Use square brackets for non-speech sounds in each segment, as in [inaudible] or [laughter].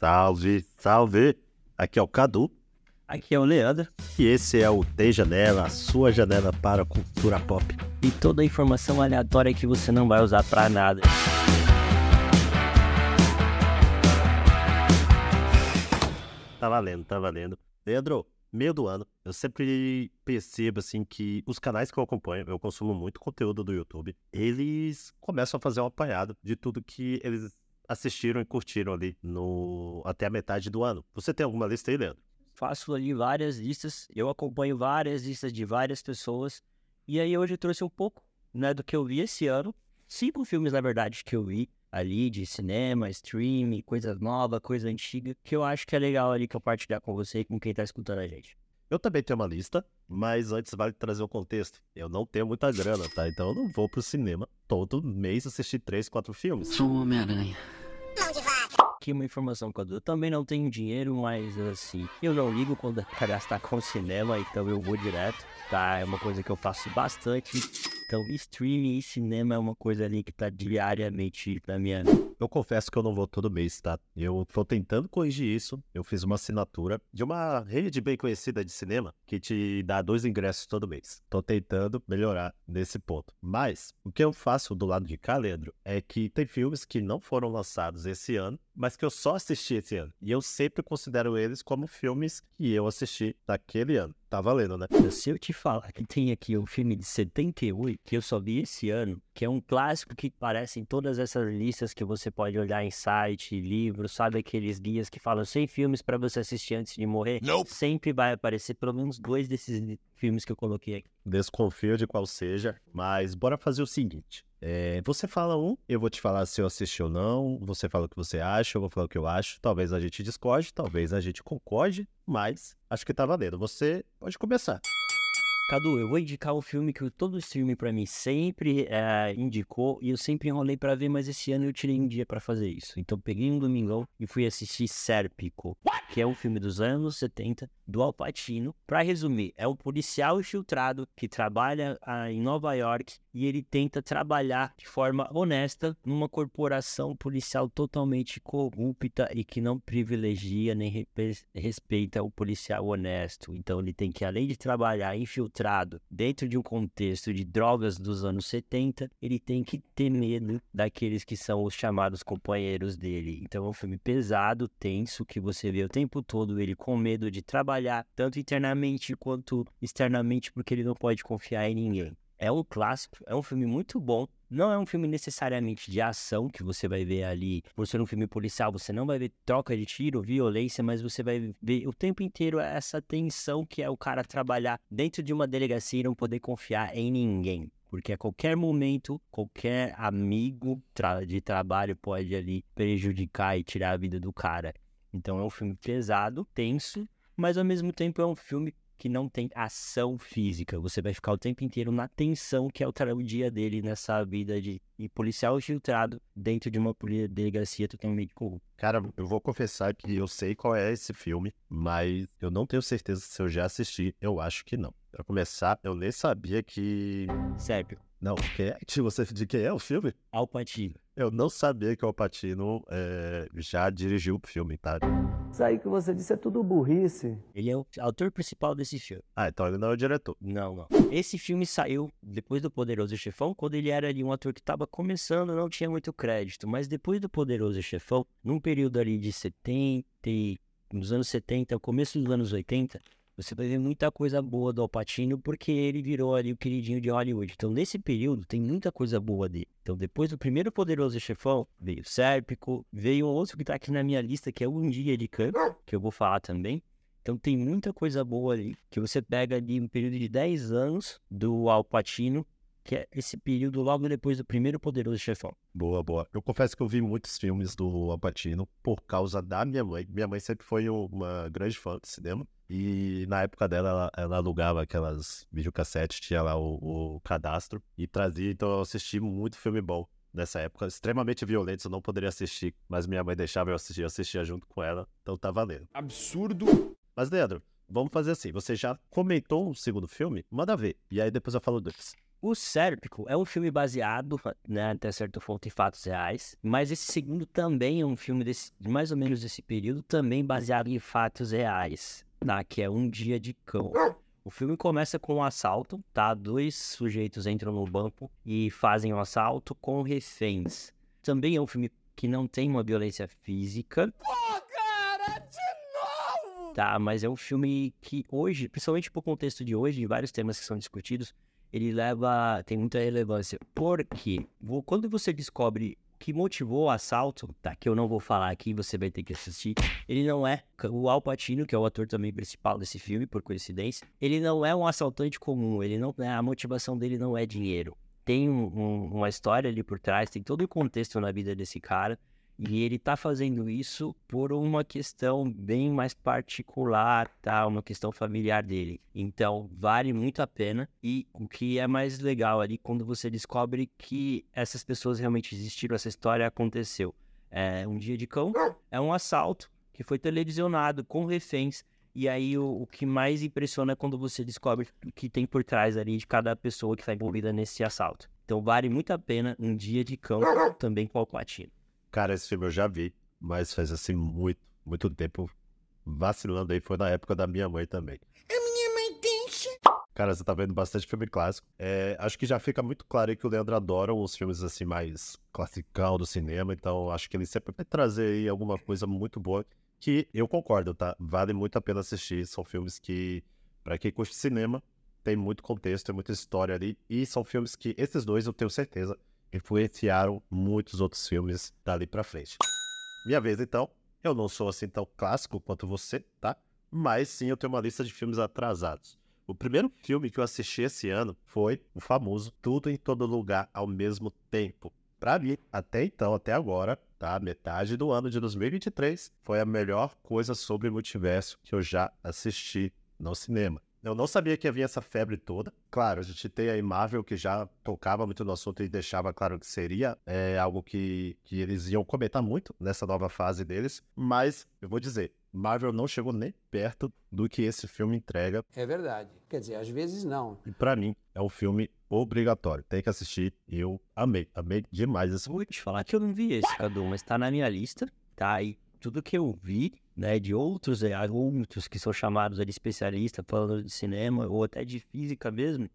Salve, salve! Aqui é o Cadu Aqui é o Leandro e esse é o Tem Janela, a sua janela para a cultura pop. e toda a informação aleatória que você não vai usar pra nada. Tá valendo, tá valendo. Leandro, meio do ano, eu sempre percebo assim que os canais que eu acompanho, eu consumo muito conteúdo do YouTube, eles começam a fazer um apanhado de tudo que eles assistiram e curtiram ali no até a metade do ano. Você tem alguma lista aí, Leandro? Faço ali várias listas, eu acompanho várias listas de várias pessoas. E aí hoje eu trouxe um pouco né, do que eu vi esse ano. Cinco filmes, na verdade, que eu vi ali de cinema, streaming, coisa nova, coisa antiga, que eu acho que é legal ali compartilhar com você e com quem tá escutando a gente. Eu também tenho uma lista, mas antes vale trazer o contexto. Eu não tenho muita grana, tá? Então eu não vou pro cinema todo mês assistir três, quatro filmes. Sou um Homem-Aranha. Aqui uma informação, Cadu. Eu também não tenho dinheiro, mas assim, eu não ligo quando é pra gastar com cinema, então eu vou direto, tá? É uma coisa que eu faço bastante. Então, streaming e cinema é uma coisa ali que tá diariamente na minha. Eu confesso que eu não vou todo mês, tá? Eu tô tentando corrigir isso. Eu fiz uma assinatura de uma rede bem conhecida de cinema que te dá dois ingressos todo mês. Tô tentando melhorar nesse ponto. Mas o que eu faço do lado de cá, Leandro, é que tem filmes que não foram lançados esse ano, mas que eu só assisti esse ano. E eu sempre considero eles como filmes que eu assisti naquele ano. Tá valendo, né? Se eu te falar que tem aqui um filme de 78 que eu só vi esse ano, que é um clássico que aparece em todas essas listas que você pode olhar em site, livros, sabe aqueles guias que falam 100 filmes pra você assistir antes de morrer? Sempre vai aparecer pelo menos dois desses filmes que eu coloquei aqui. Desconfio de qual seja, mas bora fazer o seguinte. É, você fala um, eu vou te falar se eu assisti ou não. Você fala o que você acha, eu vou falar o que eu acho. Talvez a gente discorde, talvez a gente concorde, mas acho que tá valendo. Você pode começar. Cadu, eu vou indicar um filme que todo streaming pra mim sempre eh, indicou e eu sempre enrolei pra ver, mas esse ano eu tirei um dia pra fazer isso. Então peguei um domingão e fui assistir Sérpico, que é um filme dos anos 70 do Al Pacino. Pra resumir, é um policial infiltrado que trabalha ah, em Nova York e ele tenta trabalhar de forma honesta numa corporação policial totalmente corrupta e que não privilegia nem respeita o policial honesto. Então ele tem que, além de trabalhar infiltrado dentro de um contexto de drogas dos anos 70, ele tem que ter medo daqueles que são os chamados companheiros dele. Então é um filme pesado, tenso, que você vê o tempo todo ele com medo de trabalhar, tanto internamente quanto externamente, porque ele não pode confiar em ninguém. É um clássico, é um filme muito bom. Não é um filme necessariamente de ação que você vai ver ali. Por ser um filme policial, você não vai ver troca de tiro, violência, mas você vai ver o tempo inteiro essa tensão que é o cara trabalhar dentro de uma delegacia e não poder confiar em ninguém. Porque a qualquer momento, qualquer amigo de trabalho pode ali prejudicar e tirar a vida do cara. Então é um filme pesado, tenso, mas ao mesmo tempo é um filme que não tem ação física. Você vai ficar o tempo inteiro na tensão que é o, dia dele nessa vida de, de policial infiltrado dentro de uma delegacia totalmente corrupta. Cara, eu vou confessar que eu sei qual é esse filme, mas eu não tenho certeza se eu já assisti. Eu acho que não. Pra começar, eu nem sabia que. Sério, Não, quem é? que Você de quem é o filme? Al Pacino. Eu não sabia que o Alpatino é, já dirigiu o filme, tá? Isso aí que você disse é tudo burrice. Ele é o autor principal desse filme. Ah, então ele não é o diretor. Não, não. Esse filme saiu depois do Poderoso Chefão, quando ele era ali um ator que estava começando, não tinha muito crédito. Mas depois do Poderoso Chefão, num período ali de 70, e- nos anos 70, começo dos anos 80, você vai ver muita coisa boa do Al Pacino, porque ele virou ali o queridinho de Hollywood. Então, nesse período, tem muita coisa boa dele. Então, depois do primeiro Poderoso Chefão, veio Sérpico, veio outro que tá aqui na minha lista, que é Um Dia de Campo, que eu vou falar também. Então tem muita coisa boa ali, que você pega ali um período de 10 anos do Al Pacino, que é esse período logo depois do primeiro Poderoso Chefão. Boa, boa. Eu confesso que eu vi muitos filmes do Alpatino por causa da minha mãe. Minha mãe sempre foi uma grande fã de cinema. E na época dela, ela, ela alugava aquelas videocassetes, tinha lá o, o cadastro e trazia. Então eu assisti muito filme bom nessa época. Extremamente violentos, eu não poderia assistir. Mas minha mãe deixava eu assistir, eu assistia junto com ela. Então tá valendo. Absurdo. Mas, Leandro, vamos fazer assim. Você já comentou o segundo filme? Manda ver. E aí depois eu falo dois. O Sérpico é um filme baseado, né, até certo ponto, em fatos reais, mas esse segundo também é um filme desse, de mais ou menos desse período, também baseado em fatos reais, tá? que é Um Dia de Cão. O filme começa com um assalto, tá? Dois sujeitos entram no banco e fazem um assalto com reféns. Também é um filme que não tem uma violência física. Pô, cara, de novo! Tá, mas é um filme que hoje, principalmente por contexto de hoje, de vários temas que são discutidos, ele leva, tem muita relevância. Porque quando você descobre que motivou o assalto, tá? Que eu não vou falar aqui, você vai ter que assistir. Ele não é o Al Pacino, que é o ator também principal desse filme, por coincidência. Ele não é um assaltante comum. Ele não, a motivação dele não é dinheiro. Tem um, um, uma história ali por trás, tem todo o contexto na vida desse cara. E ele está fazendo isso por uma questão bem mais particular, tá? Uma questão familiar dele. Então, vale muito a pena. E o que é mais legal ali, quando você descobre que essas pessoas realmente existiram, essa história aconteceu. É um dia de cão, é um assalto que foi televisionado com reféns. E aí, o, o que mais impressiona é quando você descobre o que tem por trás ali de cada pessoa que está envolvida nesse assalto. Então, vale muito a pena um dia de cão também com o Platino. Cara, esse filme eu já vi, mas faz assim muito, muito tempo. Vacilando aí, foi na época da minha mãe também. A minha mãe deixa. Cara, você tá vendo bastante filme clássico. É, acho que já fica muito claro aí que o Leandro adora os filmes assim mais classicão do cinema, então acho que ele sempre vai trazer aí alguma coisa muito boa que eu concordo, tá? Vale muito a pena assistir. São filmes que, para quem curte cinema, tem muito contexto, tem muita história ali. E são filmes que esses dois eu tenho certeza influenciaram muitos outros filmes dali pra frente. Minha vez, então. Eu não sou assim tão clássico quanto você, tá? Mas sim, eu tenho uma lista de filmes atrasados. O primeiro filme que eu assisti esse ano foi o famoso Tudo em Todo Lugar ao Mesmo Tempo. Pra mim, até então, até agora, tá? Metade do ano de 2023 foi a melhor coisa sobre multiverso que eu já assisti no cinema. Eu não sabia que havia essa febre toda. Claro, a gente tem aí Marvel que já tocava muito no assunto e deixava claro que seria é, algo que, que eles iam comentar muito nessa nova fase deles. Mas eu vou dizer, Marvel não chegou nem perto do que esse filme entrega. É verdade. Quer dizer, às vezes não. E para mim é um filme obrigatório. Tem que assistir. Eu amei, amei demais esse filme. Vou te falar que eu não vi esse, Cadu, mas tá na minha lista. Tá aí tudo que eu vi, né, de outros outros que são chamados de especialistas falando de cinema ou até de física mesmo,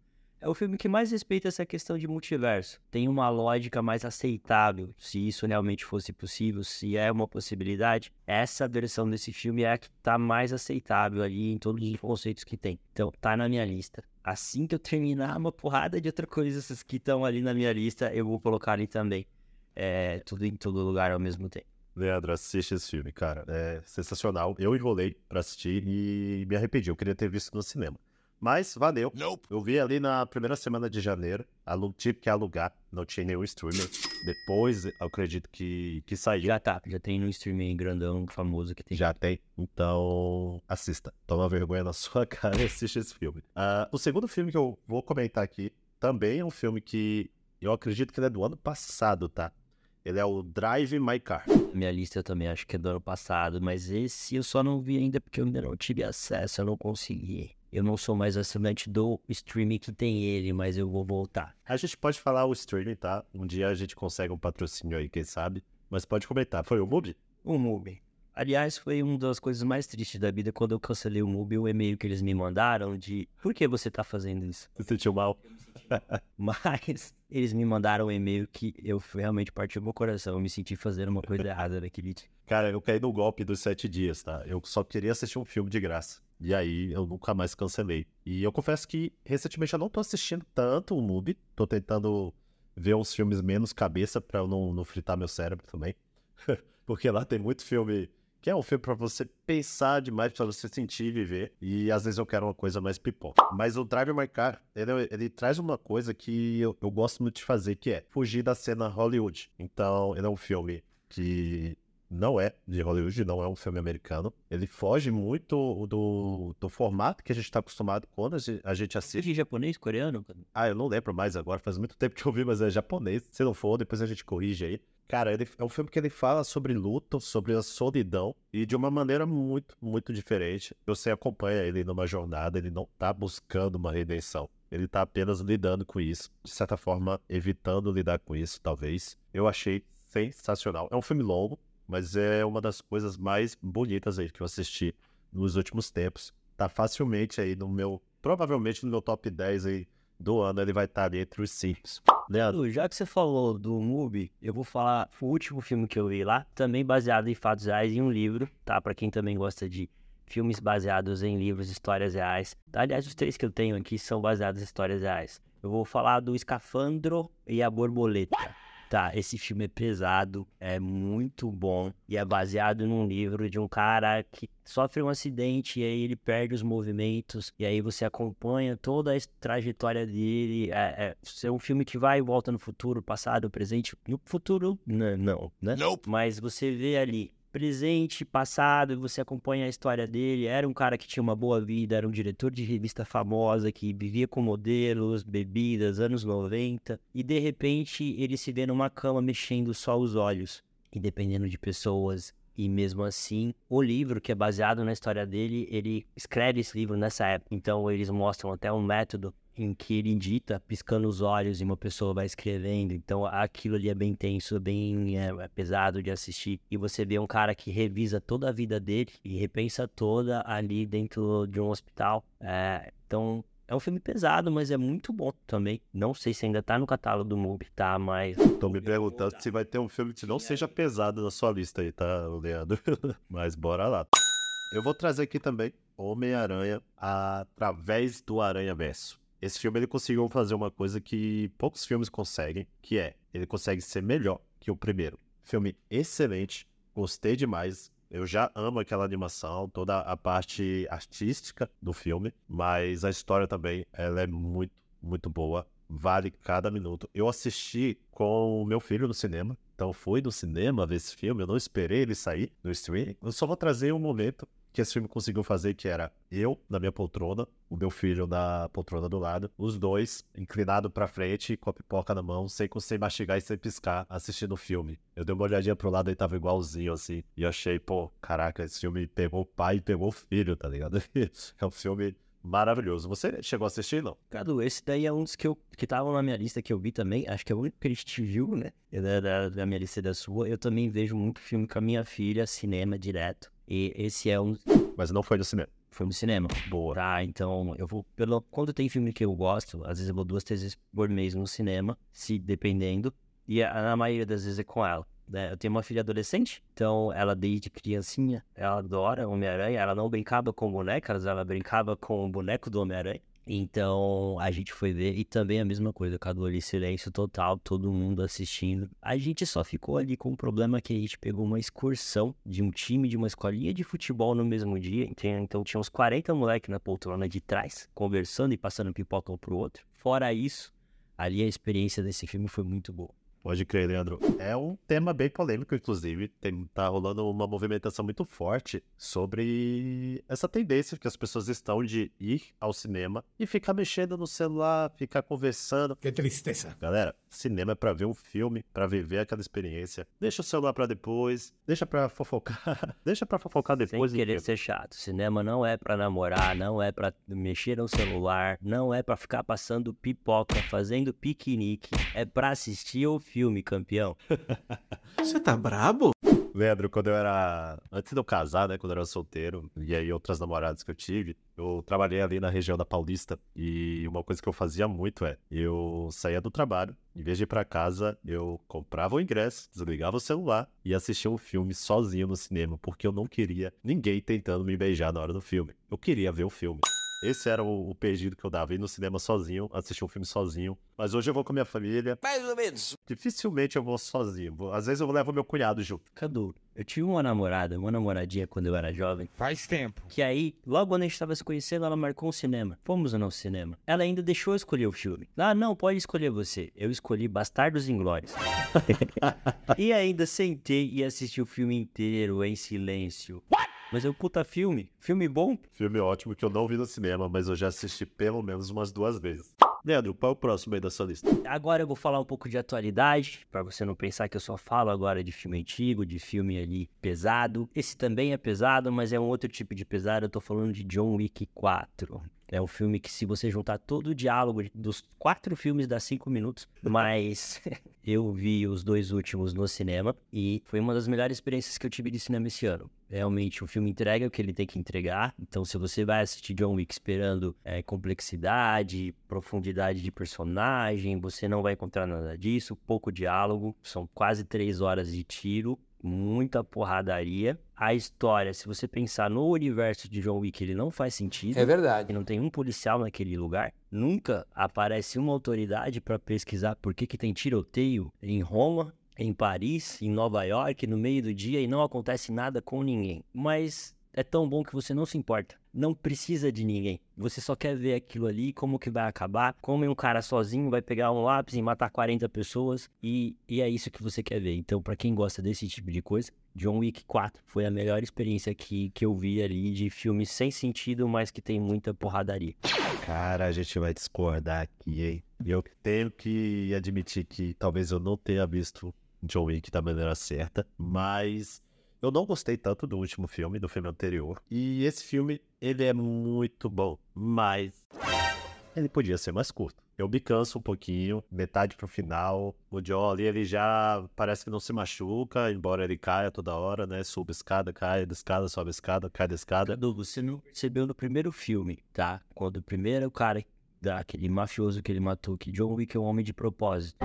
é o filme que mais respeita essa questão de multiverso. Tem uma lógica mais aceitável, se isso realmente fosse possível, se é uma possibilidade. Essa versão desse filme é a que tá mais aceitável ali em todos os conceitos que tem. Então, tá na minha lista. Assim que eu terminar uma porrada de outras coisas que estão ali na minha lista, eu vou colocar ali também. É, tudo em todo lugar ao mesmo tempo. Leandro, assiste esse filme, cara. É sensacional. Eu enrolei pra assistir e me arrependi. Eu queria ter visto no cinema. Mas valeu. Nope. Eu vi ali na primeira semana de janeiro. Tive que alugar. Não tinha nenhum streamer. Depois, eu acredito que, que saiu. Já tá. Já tem no streaming grandão, famoso que tem. Já tem. Então, assista. Toma vergonha na [laughs] sua cara e assiste esse filme. Uh, o segundo filme que eu vou comentar aqui também é um filme que eu acredito que ele é do ano passado, tá? Ele é o Drive My Car. Minha lista eu também acho que é do ano passado, mas esse eu só não vi ainda porque eu ainda não tive acesso, eu não consegui. Eu não sou mais assinante do streaming que tem ele, mas eu vou voltar. A gente pode falar o streaming, tá? Um dia a gente consegue um patrocínio aí, quem sabe. Mas pode comentar. Foi o Mubi? O Mubi. Aliás, foi uma das coisas mais tristes da vida quando eu cancelei o Mubi, o e-mail que eles me mandaram de por que você tá fazendo isso? Você sentiu mal? [laughs] Mas eles me mandaram um e-mail que eu realmente partiu meu coração. Eu me senti fazendo uma coisa errada naquele dia. Cara, eu caí no golpe dos sete dias, tá? Eu só queria assistir um filme de graça. E aí eu nunca mais cancelei. E eu confesso que recentemente eu não tô assistindo tanto o MUBI. Tô tentando ver uns filmes menos cabeça pra eu não, não fritar meu cérebro também. [laughs] Porque lá tem muito filme que é um filme para você pensar demais, para você sentir e viver. E às vezes eu quero uma coisa mais pipoca. Mas o Drive My Car, ele, ele traz uma coisa que eu, eu, gosto muito de fazer, que é fugir da cena Hollywood. Então, ele é um filme que não é de Hollywood, não é um filme americano. Ele foge muito do, do formato que a gente está acostumado quando a gente assiste. É japonês, coreano? Ah, eu não lembro mais agora, faz muito tempo que eu vi, mas é japonês. Se não for, depois a gente corrige aí. Cara, ele é um filme que ele fala sobre luto, sobre a solidão e de uma maneira muito, muito diferente. Você acompanha ele numa jornada, ele não tá buscando uma redenção. ele tá apenas lidando com isso, de certa forma, evitando lidar com isso, talvez. Eu achei sensacional. É um filme longo, mas é uma das coisas mais bonitas aí que eu assisti nos últimos tempos. Tá facilmente aí no meu, provavelmente no meu top 10 aí do ano, ele vai estar ali entre os cinco. Leandro, já que você falou do MUBI, eu vou falar o último filme que eu vi lá, também baseado em fatos reais e um livro, tá? Pra quem também gosta de filmes baseados em livros, histórias reais. Aliás, os três que eu tenho aqui são baseados em histórias reais. Eu vou falar do Escafandro e a Borboleta. Tá, esse filme é pesado, é muito bom e é baseado num livro de um cara que sofre um acidente e aí ele perde os movimentos e aí você acompanha toda a trajetória dele. É, é, é um filme que vai e volta no futuro, passado, presente. No futuro, não, não né? Mas você vê ali presente, passado, você acompanha a história dele. Era um cara que tinha uma boa vida, era um diretor de revista famosa, que vivia com modelos, bebidas, anos 90, e de repente ele se vê numa cama mexendo só os olhos, e dependendo de pessoas. E mesmo assim, o livro, que é baseado na história dele, ele escreve esse livro nessa época. Então, eles mostram até um método em que ele dita piscando os olhos e uma pessoa vai escrevendo. Então aquilo ali é bem tenso, bem é, é pesado de assistir. E você vê um cara que revisa toda a vida dele e repensa toda ali dentro de um hospital. É, então é um filme pesado, mas é muito bom também. Não sei se ainda tá no catálogo do MUBI, tá? Mas. Tô me perguntando se vai ter um filme que não seja pesado na sua lista aí, tá, Leandro? [laughs] mas bora lá. Eu vou trazer aqui também Homem-Aranha através do Aranha Verso. Esse filme ele conseguiu fazer uma coisa que poucos filmes conseguem, que é ele consegue ser melhor que o primeiro. Filme excelente, gostei demais. Eu já amo aquela animação, toda a parte artística do filme, mas a história também ela é muito, muito boa. Vale cada minuto. Eu assisti com o meu filho no cinema, então fui no cinema ver esse filme. Eu não esperei ele sair no streaming. Eu só vou trazer um momento que esse filme conseguiu fazer, que era eu na minha poltrona, o meu filho na poltrona do lado, os dois inclinado para frente, com a pipoca na mão, sem conseguir mastigar e sem piscar, assistindo o filme. Eu dei uma olhadinha pro lado e tava igualzinho, assim, e achei, pô, caraca, esse filme pegou o pai e pegou o filho, tá ligado? [laughs] é um filme maravilhoso. Você chegou a assistir, não? Cadu, esse daí é um dos que eu que estavam na minha lista que eu vi também. Acho que é o único que a gente viu, né? Da, da, da minha lista e da sua. Eu também vejo muito filme com a minha filha, cinema direto. E esse é um. Mas não foi no cinema. Foi no cinema. Boa. Tá, então eu vou. Pelo, quando tem filme que eu gosto, às vezes eu vou duas, três vezes por mês no cinema, se dependendo. E a, na maioria das vezes é com ela. Né? Eu tenho uma filha adolescente, então ela desde criancinha, ela adora Homem-Aranha. Ela não brincava com bonecas, ela brincava com o boneco do Homem-Aranha. Então a gente foi ver e também a mesma coisa, Cadu ali, silêncio total, todo mundo assistindo. A gente só ficou ali com o problema que a gente pegou uma excursão de um time de uma escolinha de futebol no mesmo dia. Então tinha uns 40 moleques na poltrona de trás, conversando e passando pipoca um pro outro. Fora isso, ali a experiência desse filme foi muito boa. Pode crer, Leandro. É um tema bem polêmico, inclusive. Tem, tá rolando uma movimentação muito forte sobre essa tendência que as pessoas estão de ir ao cinema e ficar mexendo no celular, ficar conversando. Que tristeza. Galera, cinema é pra ver um filme, pra viver aquela experiência. Deixa o celular pra depois, deixa pra fofocar, [laughs] deixa pra fofocar depois. Sem querer ser chato. Cinema não é pra namorar, não é pra mexer no celular, não é pra ficar passando pipoca, fazendo piquenique. É pra assistir o filme filme, campeão. [laughs] Você tá brabo? Leandro, quando eu era. Antes de eu casar, né? Quando eu era solteiro, e aí outras namoradas que eu tive, eu trabalhei ali na região da Paulista. E uma coisa que eu fazia muito é: eu saía do trabalho, em vez de ir pra casa, eu comprava o ingresso, desligava o celular e assistia um filme sozinho no cinema, porque eu não queria ninguém tentando me beijar na hora do filme. Eu queria ver o filme. Esse era o, o pedido que eu dava. Ir no cinema sozinho, assistir um filme sozinho. Mas hoje eu vou com a minha família. Mais ou menos. Dificilmente eu vou sozinho. Vou- Às vezes eu levo meu cunhado junto. Cadu, eu tive uma namorada, uma namoradinha quando eu era jovem. Faz tempo. Que aí, logo quando a gente tava se conhecendo, ela marcou um cinema. Fomos no cinema. Ela ainda deixou eu escolher o filme. Ah, não, pode escolher você. Eu escolhi Bastardos Inglórios. [laughs] e ainda sentei e assisti o filme inteiro em silêncio. Mas é um puta filme. Filme bom. Filme ótimo que eu não vi no cinema, mas eu já assisti pelo menos umas duas vezes. Leandro, qual é o próximo aí da sua lista? Agora eu vou falar um pouco de atualidade, pra você não pensar que eu só falo agora de filme antigo, de filme ali pesado. Esse também é pesado, mas é um outro tipo de pesado. Eu tô falando de John Wick 4. É um filme que, se você juntar todo o diálogo dos quatro filmes, dá cinco minutos. [laughs] Mas [laughs] eu vi os dois últimos no cinema e foi uma das melhores experiências que eu tive de cinema esse ano. Realmente, o filme entrega o que ele tem que entregar. Então, se você vai assistir John Wick esperando é, complexidade, profundidade de personagem, você não vai encontrar nada disso. Pouco diálogo, são quase três horas de tiro muita porradaria. A história, se você pensar no universo de John Wick, ele não faz sentido. É verdade. Não tem um policial naquele lugar. Nunca aparece uma autoridade para pesquisar por que, que tem tiroteio em Roma, em Paris, em Nova York, no meio do dia e não acontece nada com ninguém. Mas é tão bom que você não se importa. Não precisa de ninguém. Você só quer ver aquilo ali, como que vai acabar, como um cara sozinho vai pegar um lápis e matar 40 pessoas, e, e é isso que você quer ver. Então, para quem gosta desse tipo de coisa, John Wick 4 foi a melhor experiência que, que eu vi ali de filme sem sentido, mas que tem muita porradaria. Cara, a gente vai discordar aqui, hein? Eu tenho que admitir que talvez eu não tenha visto John Wick da maneira certa, mas eu não gostei tanto do último filme, do filme anterior. E esse filme, ele é muito bom, mas ele podia ser mais curto. Eu me canso um pouquinho, metade pro final. O Jolly, ele já parece que não se machuca, embora ele caia toda hora, né? Suba escada, cai da escada, sobe escada, cai da escada. Cadu, você não percebeu no primeiro filme, tá? Quando o primeiro cara, daquele mafioso que ele matou, que John Wick é um homem de propósito.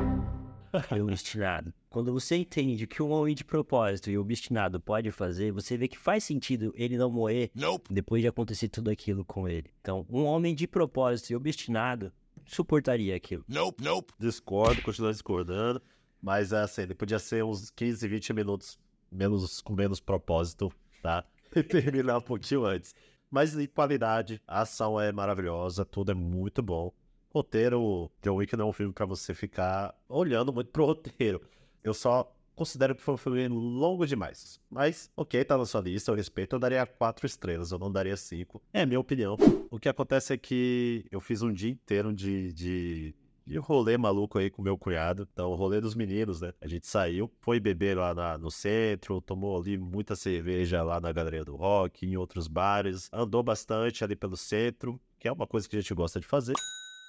Foi obstinado. Quando você entende que um homem de propósito e obstinado pode fazer, você vê que faz sentido ele não morrer Nope. depois de acontecer tudo aquilo com ele. Então, um homem de propósito e obstinado suportaria aquilo. Nope, nope. Discordo, continuo discordando. Mas assim, ele podia ser uns 15, 20 minutos menos, com menos propósito, tá? [laughs] E terminar um pouquinho antes. Mas em qualidade, a ação é maravilhosa, tudo é muito bom. Roteiro, John Wick não é um filme pra você ficar olhando muito pro [laughs] roteiro. Eu só considero que foi um filme longo demais. Mas, ok, tá na sua lista, eu respeito. Eu daria quatro estrelas, eu não daria cinco. É a minha opinião. O que acontece é que eu fiz um dia inteiro de, de, de rolê maluco aí com meu cunhado. Então, o rolê dos meninos, né? A gente saiu, foi beber lá na- no centro, tomou ali muita cerveja lá na Galeria do Rock, em outros bares. Andou bastante ali pelo centro, que é uma coisa que a gente gosta de fazer.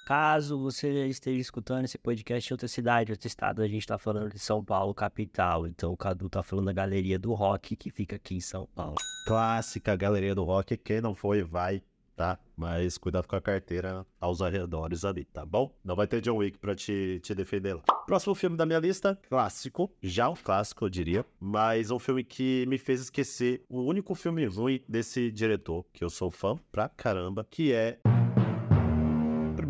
Caso você esteja escutando esse podcast em outra cidade, outro estado, a gente tá falando de São Paulo, capital. Então o Cadu tá falando da Galeria do Rock, que fica aqui em São Paulo. Clássica Galeria do Rock. Quem não foi, vai, tá? Mas cuidado com a carteira aos arredores ali, tá bom? Não vai ter John Wick pra te, te defender lá. Próximo filme da minha lista, clássico. Já um clássico, eu diria. Mas um filme que me fez esquecer o único filme ruim desse diretor, que eu sou fã pra caramba, que é.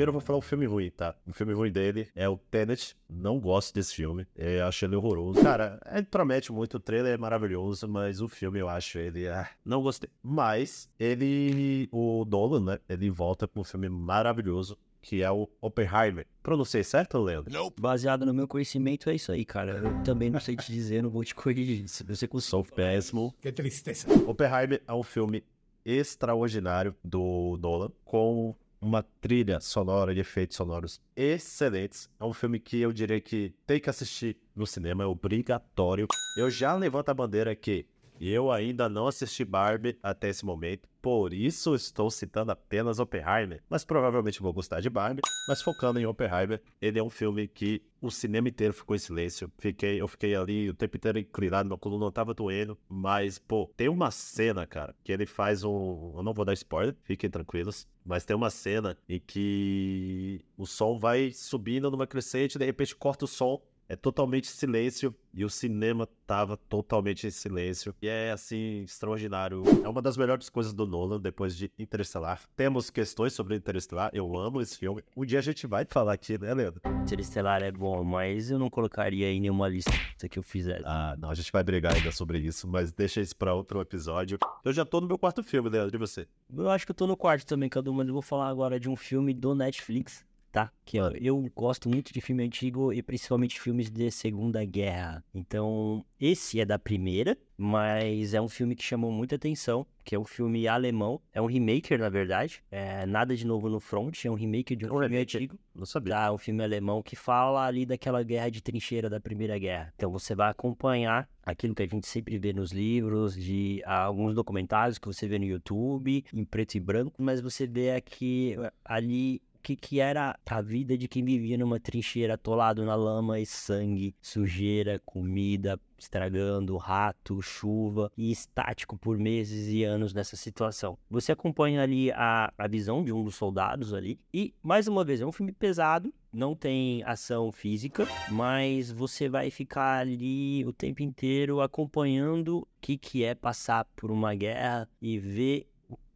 Primeiro eu vou falar o filme ruim, tá? O filme ruim dele é o Tenet. Não gosto desse filme. Eu acho ele horroroso. Cara, ele promete muito, o trailer é maravilhoso, mas o filme eu acho ele. ah, não gostei. Mas ele. O Nolan, né? Ele volta com um filme maravilhoso. Que é o Oppenheimer. Pronunciei certo, Leandro? Nope. Baseado no meu conhecimento, é isso aí, cara. Eu também não sei te dizer, não vou te corrigir. Se você Sou conseguir. péssimo. Qué tristeza. Oppenheimer é um filme extraordinário do Nolan, com uma trilha sonora de efeitos sonoros excelentes. É um filme que eu diria que tem que assistir no cinema, é obrigatório. Eu já levanto a bandeira que eu ainda não assisti Barbie até esse momento, por isso estou citando apenas Oppenheimer, mas provavelmente vou gostar de Barbie. Mas focando em Oppenheimer, ele é um filme que o cinema inteiro ficou em silêncio. Fiquei, eu fiquei ali o tempo inteiro inclinado, meu coluna não tava doendo, mas pô, tem uma cena, cara, que ele faz um, eu não vou dar spoiler, fiquem tranquilos, mas tem uma cena em que o som vai subindo numa crescente, de repente corta o som é totalmente silêncio e o cinema tava totalmente em silêncio. E é assim, extraordinário. É uma das melhores coisas do Nolan depois de Interestelar. Temos questões sobre Interestelar, eu amo esse filme. Um dia a gente vai falar aqui, né, Leandro? Interestelar é bom, mas eu não colocaria em nenhuma lista que eu fizesse. Ah, não, a gente vai brigar ainda sobre isso, mas deixa isso pra outro episódio. Eu já tô no meu quarto filme, Leandro, e você? Eu acho que eu tô no quarto também, Cadu, mas eu vou falar agora de um filme do Netflix tá? Que ó, eu gosto muito de filme antigo e principalmente filmes de Segunda Guerra. Então, esse é da primeira, mas é um filme que chamou muita atenção, que é um filme alemão, é um remaker, na verdade. É nada de novo no front, é um remake de um, Um filme remake? antigo. Não sabia. Tá, um filme alemão que fala ali daquela guerra de trincheira da Primeira Guerra. Então você vai acompanhar aquilo que a gente sempre vê nos livros, de ah, alguns documentários que você vê no YouTube, em preto e branco, mas você vê aqui ah, ali que, que era a vida de quem vivia numa trincheira atolado na lama e sangue, sujeira, comida estragando, rato, chuva e estático por meses e anos nessa situação. Você acompanha ali a, a visão de um dos soldados ali e, mais uma vez, é um filme pesado, não tem ação física, mas você vai ficar ali o tempo inteiro acompanhando o que, que é passar por uma guerra e ver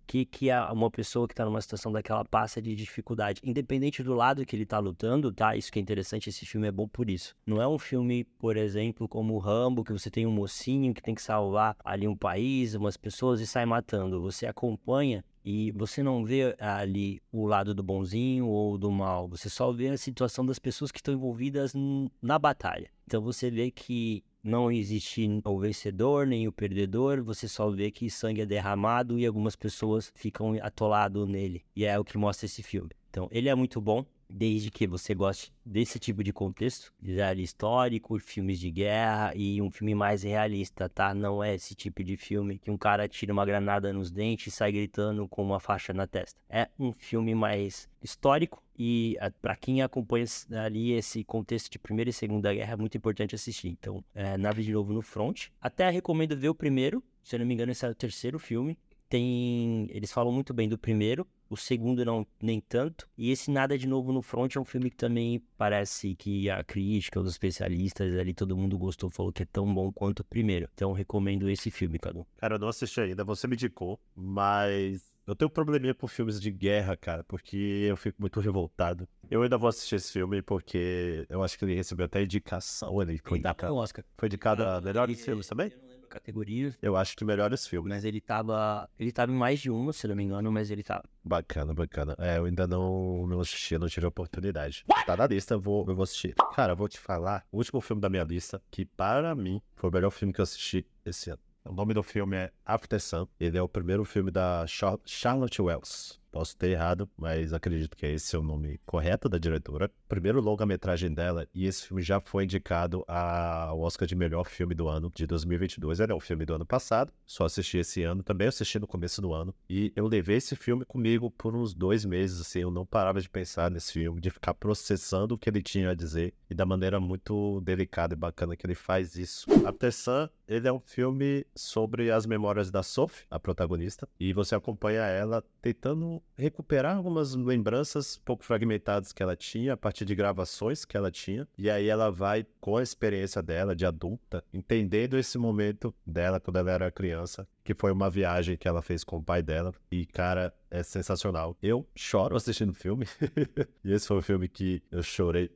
que, que uma pessoa que está numa situação daquela passa de dificuldade, independente do lado que ele está lutando, tá? Isso que é interessante, esse filme é bom por isso. Não é um filme, por exemplo, como o Rambo, que você tem um mocinho que tem que salvar ali um país, umas pessoas e sai matando. Você acompanha e você não vê ali o lado do bonzinho ou do mal, você só vê a situação das pessoas que estão envolvidas na batalha. Então você vê que não existe o vencedor nem o perdedor, você só vê que sangue é derramado e algumas pessoas ficam atoladas nele. E é o que mostra esse filme. Então ele é muito bom, desde que você goste desse tipo de contexto, de área histórico, filmes de guerra e um filme mais realista, tá? Não é esse tipo de filme que um cara tira uma granada nos dentes e sai gritando com uma faixa na testa. É um filme mais histórico e para quem acompanha ali esse contexto de Primeira e Segunda Guerra é muito importante assistir. Então, é, Nave de Novo no Front. Até recomendo ver o primeiro, se eu não me engano esse é o terceiro filme. Tem, eles falam muito bem do primeiro, o segundo não nem tanto. E esse Nada de Novo no Front é um filme que também parece que a crítica, os especialistas ali, todo mundo gostou, falou que é tão bom quanto o primeiro. Então recomendo esse filme, Cadu. Cara, eu não assisti ainda, você me indicou, mas eu tenho um probleminha com filmes de guerra, cara, porque eu fico muito revoltado. Eu ainda vou assistir esse filme porque eu acho que ele recebeu até indicação, ele foi indicado, Oscar. foi indicado a melhores filmes também? Eu não lembro a categoria, Eu acho que melhores filmes. mas ele tava, ele tava em mais de uma, se não me engano, mas ele tava. Bacana, bacana. É, eu ainda não, não assisti, não tive a oportunidade. Tá na lista, eu vou, eu vou assistir. Cara, eu vou te falar, o último filme da minha lista, que para mim foi o melhor filme que eu assisti esse ano. O nome do filme é After Sun. Ele é o primeiro filme da Char- Charlotte Wells. Posso ter errado, mas acredito que esse é o nome correto da diretora. Primeiro longa-metragem dela, e esse filme já foi indicado ao Oscar de melhor filme do ano de 2022. Ele é um filme do ano passado, só assisti esse ano, também assisti no começo do ano. E eu levei esse filme comigo por uns dois meses, assim, eu não parava de pensar nesse filme, de ficar processando o que ele tinha a dizer, e da maneira muito delicada e bacana que ele faz isso. After Sun, ele é um filme sobre as memórias da Sophie, a protagonista, e você acompanha ela tentando recuperar algumas lembranças pouco fragmentadas que ela tinha a partir de gravações que ela tinha, e aí ela vai com a experiência dela de adulta, entendendo esse momento dela quando ela era criança, que foi uma viagem que ela fez com o pai dela, e cara, é sensacional. Eu choro assistindo o filme, [laughs] e esse foi um filme que eu chorei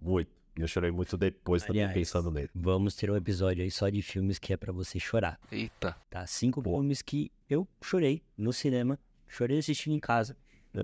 muito. Eu chorei muito depois também Aliás, pensando nele. Vamos ter um episódio aí só de filmes que é pra você chorar, Eita. tá? Cinco filmes que eu chorei no cinema, chorei assistindo em casa.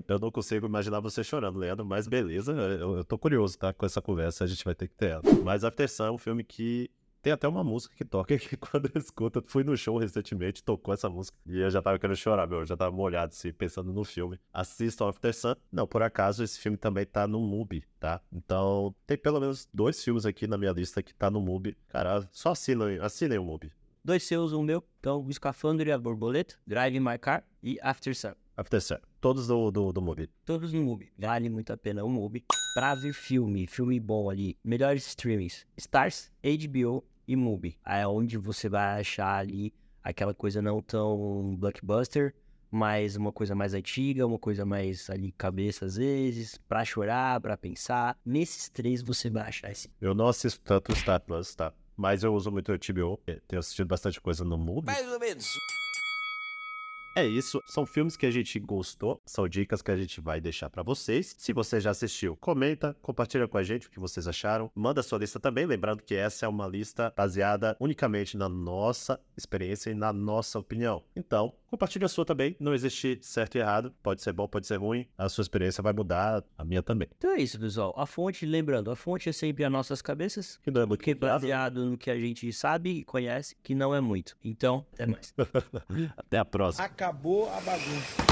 Eu não consigo imaginar você chorando, Leandro, mas beleza, eu, eu tô curioso, tá? Com essa conversa, a gente vai ter que ter ela. Mas After Sun é um filme que tem até uma música que toca que [laughs] quando eu escuto, fui no show recentemente, tocou essa música e eu já tava querendo chorar, meu, eu já tava molhado assim, pensando no filme. Assistam After Sun. Não, por acaso esse filme também tá no MUBI, tá? Então, tem pelo menos dois filmes aqui na minha lista que tá no MUBI. Cara, só assinem, assinem o MUBI. Dois seus, um meu. Então, o Escafandro e a Borboleta, Drive My Car e After Sun. After Sun. Todos do, do, do MUBI. Todos no MUBI. Vale muito a pena o MUBI. Pra ver filme, filme bom ali. Melhores streamings. Stars, HBO e MUBI. É onde você vai achar ali aquela coisa não tão blockbuster, mas uma coisa mais antiga, uma coisa mais ali cabeça às vezes, pra chorar, pra pensar. Nesses três você vai achar esse. Eu não assisto tanto o Star Plus, tá? Mas eu uso muito o HBO. Tenho assistido bastante coisa no MUBI. Mais ou menos. É isso, são filmes que a gente gostou, são dicas que a gente vai deixar pra vocês. Se você já assistiu, comenta, compartilha com a gente o que vocês acharam, manda sua lista também, lembrando que essa é uma lista baseada unicamente na nossa experiência e na nossa opinião. Então, compartilhe a sua também. Não existe certo e errado. Pode ser bom, pode ser ruim. A sua experiência vai mudar, a minha também. Então é isso, pessoal. A fonte, lembrando, a fonte é sempre as nossas cabeças, Que não é muito que é baseado no que a gente sabe e conhece, que não é muito. Então, até mais. [laughs] Até a próxima. Acabou a bagunça.